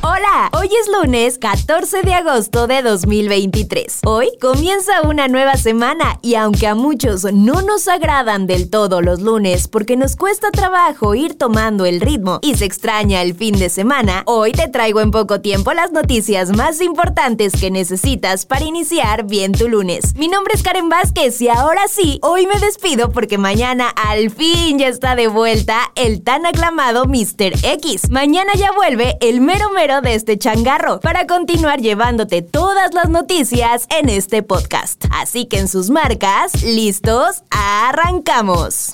Hola, hoy es lunes 14 de agosto de 2023. Hoy comienza una nueva semana y aunque a muchos no nos agradan del todo los lunes porque nos cuesta trabajo ir tomando el ritmo y se extraña el fin de semana, hoy te traigo en poco tiempo las noticias más importantes que necesitas para iniciar bien tu lunes. Mi nombre es Karen Vázquez y ahora sí, hoy me despido porque mañana al fin ya está de vuelta el tan aclamado Mr. X. Mañana ya vuelve el mero mero de este changarro para continuar llevándote todas las noticias en este podcast. Así que en sus marcas, listos, arrancamos.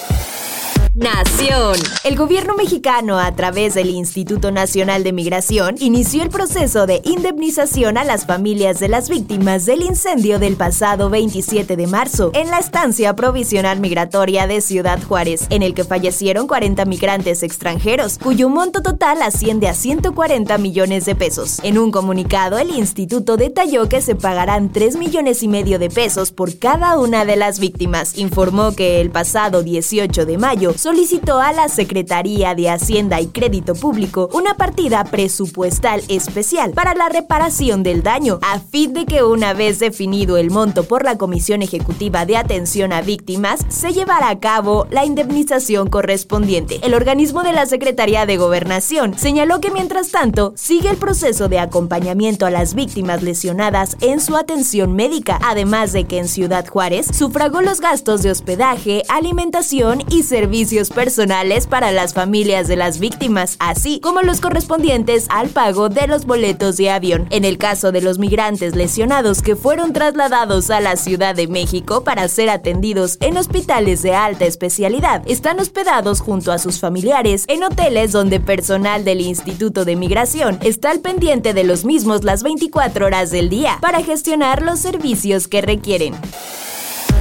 Nación. El gobierno mexicano, a través del Instituto Nacional de Migración, inició el proceso de indemnización a las familias de las víctimas del incendio del pasado 27 de marzo en la estancia provisional migratoria de Ciudad Juárez, en el que fallecieron 40 migrantes extranjeros, cuyo monto total asciende a 140 millones de pesos. En un comunicado, el instituto detalló que se pagarán 3 millones y medio de pesos por cada una de las víctimas. Informó que el pasado 18 de mayo solicitó a la Secretaría de Hacienda y Crédito Público una partida presupuestal especial para la reparación del daño, a fin de que una vez definido el monto por la Comisión Ejecutiva de Atención a Víctimas, se llevara a cabo la indemnización correspondiente. El organismo de la Secretaría de Gobernación señaló que mientras tanto sigue el proceso de acompañamiento a las víctimas lesionadas en su atención médica, además de que en Ciudad Juárez sufragó los gastos de hospedaje, alimentación y servicios personales para las familias de las víctimas, así como los correspondientes al pago de los boletos de avión. En el caso de los migrantes lesionados que fueron trasladados a la Ciudad de México para ser atendidos en hospitales de alta especialidad, están hospedados junto a sus familiares en hoteles donde personal del Instituto de Migración está al pendiente de los mismos las 24 horas del día para gestionar los servicios que requieren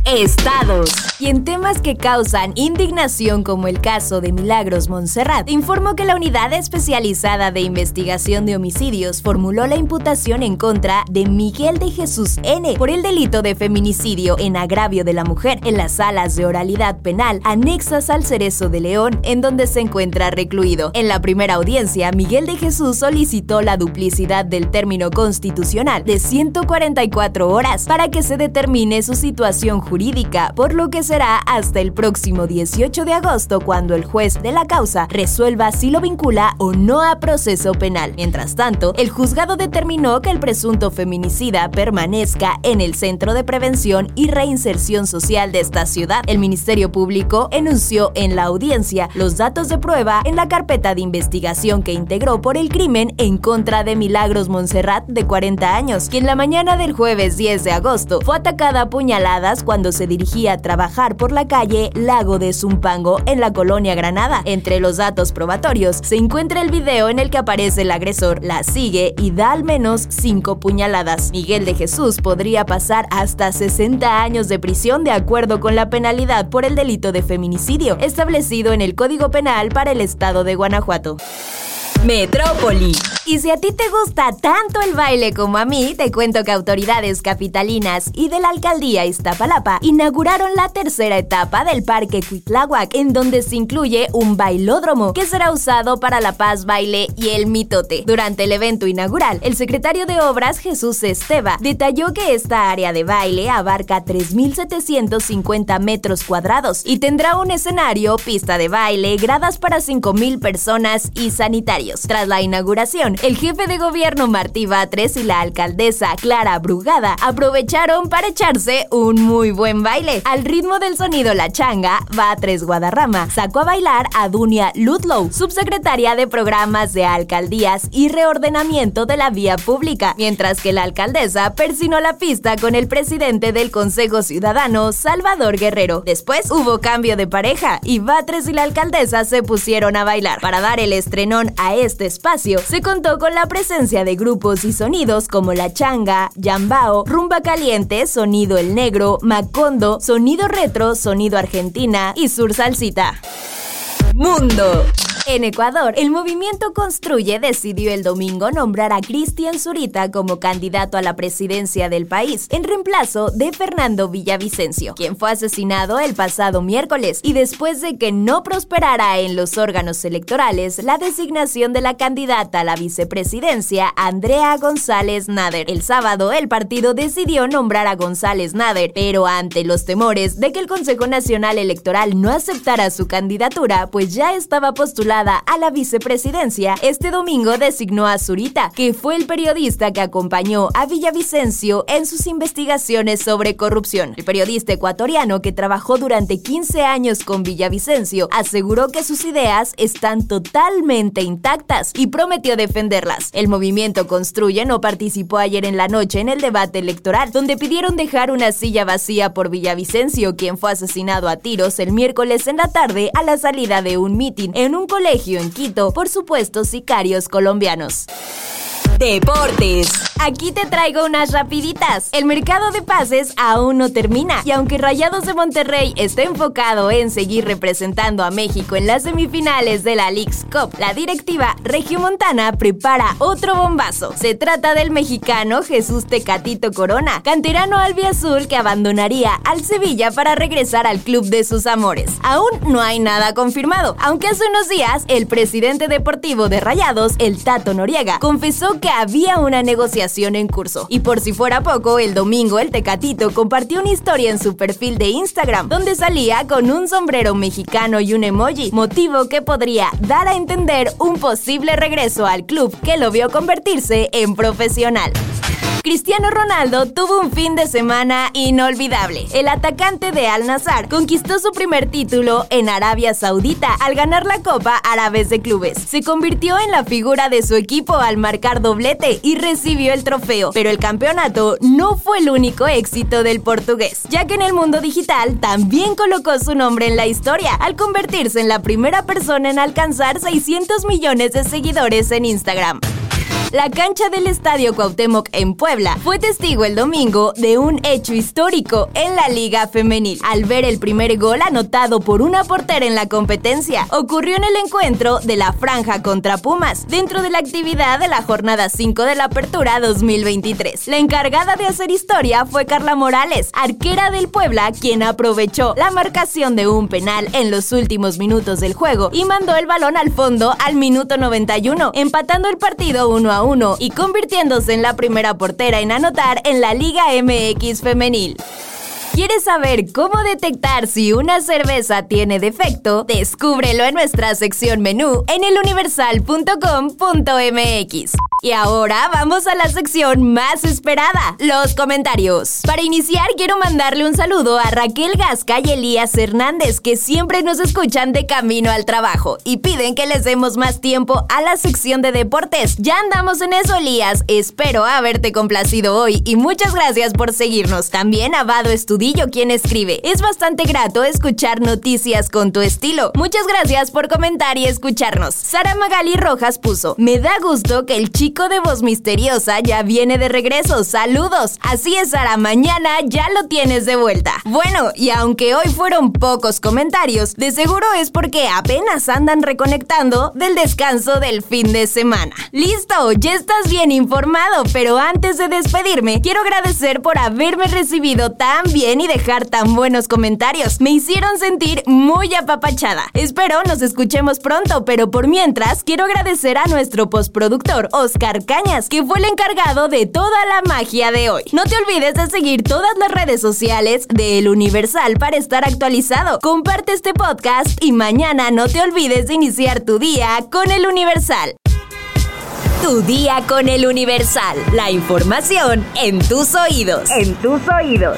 estados. Y en temas que causan indignación como el caso de Milagros Montserrat, informó que la Unidad Especializada de Investigación de Homicidios formuló la imputación en contra de Miguel de Jesús N por el delito de feminicidio en agravio de la mujer en las salas de oralidad penal anexas al Cerezo de León, en donde se encuentra recluido. En la primera audiencia, Miguel de Jesús solicitó la duplicidad del término constitucional de 144 horas para que se determine su situación jurídica jurídica, por lo que será hasta el próximo 18 de agosto cuando el juez de la causa resuelva si lo vincula o no a proceso penal. Mientras tanto, el juzgado determinó que el presunto feminicida permanezca en el Centro de Prevención y Reinserción Social de esta ciudad. El Ministerio Público enunció en la audiencia los datos de prueba en la carpeta de investigación que integró por el crimen en contra de Milagros Montserrat de 40 años, quien la mañana del jueves 10 de agosto fue atacada a puñaladas cuando se dirigía a trabajar por la calle Lago de Zumpango en la colonia Granada. Entre los datos probatorios se encuentra el video en el que aparece el agresor, la sigue y da al menos cinco puñaladas. Miguel de Jesús podría pasar hasta 60 años de prisión de acuerdo con la penalidad por el delito de feminicidio establecido en el Código Penal para el estado de Guanajuato. Metrópoli. Y si a ti te gusta tanto el baile como a mí, te cuento que autoridades capitalinas y de la alcaldía Iztapalapa inauguraron la tercera etapa del Parque Cuitláhuac, en donde se incluye un bailódromo que será usado para la paz, baile y el mitote. Durante el evento inaugural, el secretario de Obras Jesús Esteba detalló que esta área de baile abarca 3.750 metros cuadrados y tendrá un escenario, pista de baile, gradas para 5.000 personas y sanitarios. Tras la inauguración, el jefe de gobierno Martí Batres y la alcaldesa Clara Brugada aprovecharon para echarse un muy buen baile. Al ritmo del sonido La Changa, Batres Guadarrama sacó a bailar a Dunia Ludlow, subsecretaria de Programas de Alcaldías y Reordenamiento de la Vía Pública, mientras que la alcaldesa persinó la pista con el presidente del Consejo Ciudadano, Salvador Guerrero. Después hubo cambio de pareja y Batres y la alcaldesa se pusieron a bailar. Para dar el estrenón a este espacio se contó con la presencia de grupos y sonidos como La Changa, Yambao, Rumba Caliente, Sonido El Negro, Macondo, Sonido Retro, Sonido Argentina y Sur Salsita. Mundo. En Ecuador, el movimiento Construye decidió el domingo nombrar a Cristian Zurita como candidato a la presidencia del país, en reemplazo de Fernando Villavicencio, quien fue asesinado el pasado miércoles y después de que no prosperara en los órganos electorales la designación de la candidata a la vicepresidencia, Andrea González Nader. El sábado, el partido decidió nombrar a González Nader, pero ante los temores de que el Consejo Nacional Electoral no aceptara su candidatura, pues ya estaba postulado a la vicepresidencia, este domingo designó a Zurita, que fue el periodista que acompañó a Villavicencio en sus investigaciones sobre corrupción. El periodista ecuatoriano que trabajó durante 15 años con Villavicencio aseguró que sus ideas están totalmente intactas y prometió defenderlas. El movimiento Construye no participó ayer en la noche en el debate electoral, donde pidieron dejar una silla vacía por Villavicencio, quien fue asesinado a tiros el miércoles en la tarde a la salida de un mitin en un colegio colegio en Quito por supuestos sicarios colombianos. Deportes. Aquí te traigo unas rapiditas. El mercado de pases aún no termina y aunque Rayados de Monterrey está enfocado en seguir representando a México en las semifinales de la League's Cup, la directiva Regiomontana prepara otro bombazo. Se trata del mexicano Jesús Tecatito Corona, canterano albiazul que abandonaría al Sevilla para regresar al club de sus amores. Aún no hay nada confirmado, aunque hace unos días el presidente deportivo de Rayados, el Tato Noriega, confesó que había una negociación en curso. Y por si fuera poco, el domingo el Tecatito compartió una historia en su perfil de Instagram donde salía con un sombrero mexicano y un emoji, motivo que podría dar a entender un posible regreso al club que lo vio convertirse en profesional. Cristiano Ronaldo tuvo un fin de semana inolvidable. El atacante de Al Nazar conquistó su primer título en Arabia Saudita al ganar la Copa Árabes de Clubes. Se convirtió en la figura de su equipo al marcar y recibió el trofeo, pero el campeonato no fue el único éxito del portugués, ya que en el mundo digital también colocó su nombre en la historia al convertirse en la primera persona en alcanzar 600 millones de seguidores en Instagram. La cancha del Estadio Cuauhtémoc en Puebla fue testigo el domingo de un hecho histórico en la Liga Femenil, al ver el primer gol anotado por una portera en la competencia. Ocurrió en el encuentro de la Franja contra Pumas, dentro de la actividad de la jornada 5 de la Apertura 2023. La encargada de hacer historia fue Carla Morales, arquera del Puebla, quien aprovechó la marcación de un penal en los últimos minutos del juego y mandó el balón al fondo al minuto 91, empatando el partido 1 a 1 y convirtiéndose en la primera portera en anotar en la Liga MX femenil. ¿Quieres saber cómo detectar si una cerveza tiene defecto? Descúbrelo en nuestra sección menú en eluniversal.com.mx. Y ahora vamos a la sección más esperada, los comentarios. Para iniciar quiero mandarle un saludo a Raquel Gasca y Elías Hernández que siempre nos escuchan de camino al trabajo y piden que les demos más tiempo a la sección de deportes. Ya andamos en eso Elías, espero haberte complacido hoy y muchas gracias por seguirnos. También a Vado Estudillo quien escribe, es bastante grato escuchar noticias con tu estilo. Muchas gracias por comentar y escucharnos. Sara Magali Rojas puso, me da gusto que el chico de voz misteriosa ya viene de regreso. Saludos. Así es, Sara. Mañana ya lo tienes de vuelta. Bueno, y aunque hoy fueron pocos comentarios, de seguro es porque apenas andan reconectando del descanso del fin de semana. Listo, ya estás bien informado, pero antes de despedirme, quiero agradecer por haberme recibido tan bien y dejar tan buenos comentarios. Me hicieron sentir muy apapachada. Espero nos escuchemos pronto, pero por mientras quiero agradecer a nuestro postproductor Oscar Cañas, que fue el encargado de toda la magia de hoy. No te olvides de seguir todas las redes sociales de El Universal para estar actualizado. Comparte este podcast y mañana no te olvides de iniciar tu día con El Universal. Tu día con El Universal. La información en tus oídos. En tus oídos.